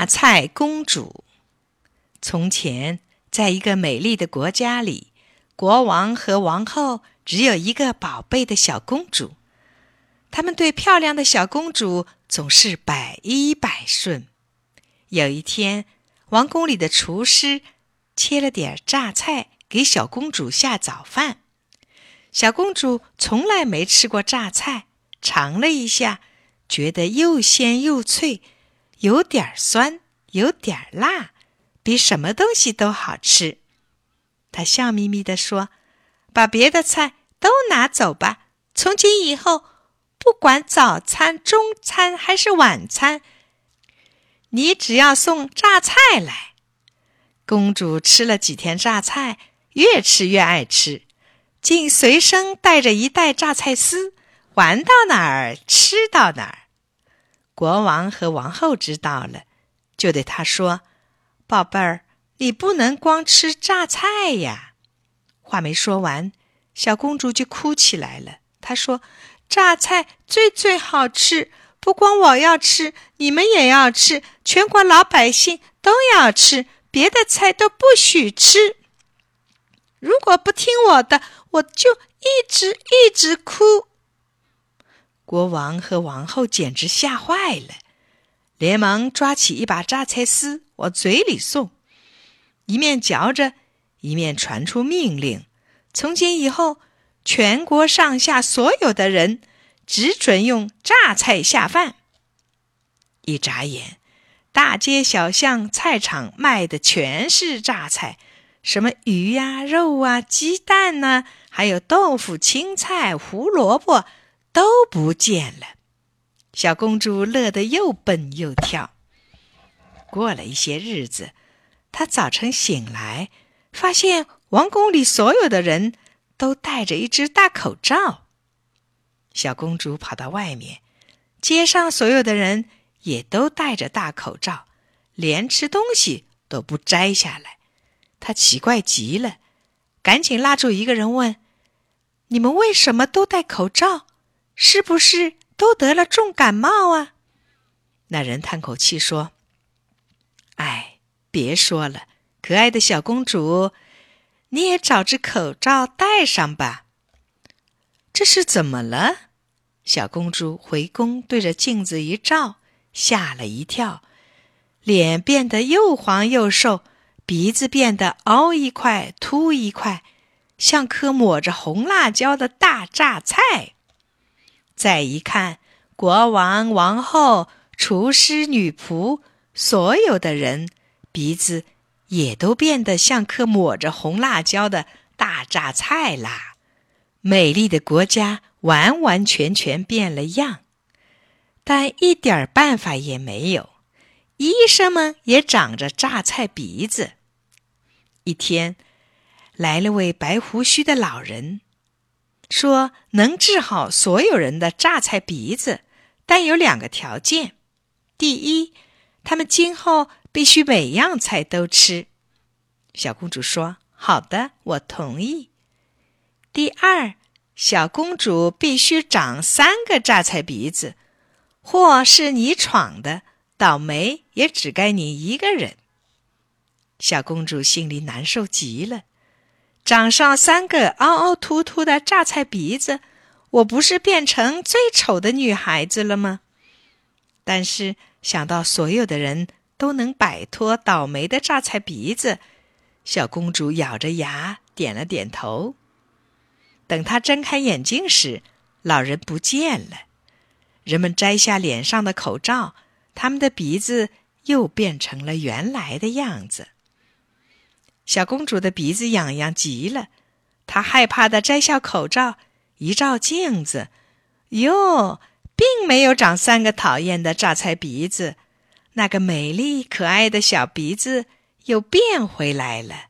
榨菜公主。从前，在一个美丽的国家里，国王和王后只有一个宝贝的小公主。他们对漂亮的小公主总是百依百顺。有一天，王宫里的厨师切了点榨菜给小公主下早饭。小公主从来没吃过榨菜，尝了一下，觉得又鲜又脆，有点酸，有点辣，比什么东西都好吃。他笑眯眯地说：“把别的菜都拿走吧，从今以后，不管早餐、中餐还是晚餐，你只要送榨菜来。”公主吃了几天榨菜，越吃越爱吃。竟随身带着一袋榨菜丝，玩到哪儿吃到哪儿。国王和王后知道了，就对他说：“宝贝儿，你不能光吃榨菜呀！”话没说完，小公主就哭起来了。她说：“榨菜最最好吃，不光我要吃，你们也要吃，全国老百姓都要吃，别的菜都不许吃。如果不听我的。”我就一直一直哭。国王和王后简直吓坏了，连忙抓起一把榨菜丝往嘴里送，一面嚼着，一面传出命令：从今以后，全国上下所有的人只准用榨菜下饭。一眨眼，大街小巷、菜场卖的全是榨菜。什么鱼呀、肉啊、鸡蛋呐，还有豆腐、青菜、胡萝卜都不见了。小公主乐得又蹦又跳。过了一些日子，她早晨醒来，发现王宫里所有的人都戴着一只大口罩。小公主跑到外面，街上所有的人也都戴着大口罩，连吃东西都不摘下来。她奇怪极了，赶紧拉住一个人问：“你们为什么都戴口罩？是不是都得了重感冒啊？”那人叹口气说：“哎，别说了，可爱的小公主，你也找只口罩戴上吧。”这是怎么了？小公主回宫对着镜子一照，吓了一跳，脸变得又黄又瘦。鼻子变得凹一块凸一块，像颗抹着红辣椒的大榨菜。再一看，国王、王后、厨师、女仆，所有的人鼻子也都变得像颗抹着红辣椒的大榨菜啦！美丽的国家完完全全变了样，但一点办法也没有。医生们也长着榨菜鼻子。一天，来了位白胡须的老人，说能治好所有人的榨菜鼻子，但有两个条件：第一，他们今后必须每样菜都吃。小公主说：“好的，我同意。”第二，小公主必须长三个榨菜鼻子，祸是你闯的，倒霉也只该你一个人。小公主心里难受极了，长上三个凹凹凸凸的榨菜鼻子，我不是变成最丑的女孩子了吗？但是想到所有的人都能摆脱倒霉的榨菜鼻子，小公主咬着牙点了点头。等她睁开眼睛时，老人不见了。人们摘下脸上的口罩，他们的鼻子又变成了原来的样子。小公主的鼻子痒痒极了，她害怕的摘下口罩，一照镜子，哟，并没有长三个讨厌的榨菜鼻子，那个美丽可爱的小鼻子又变回来了。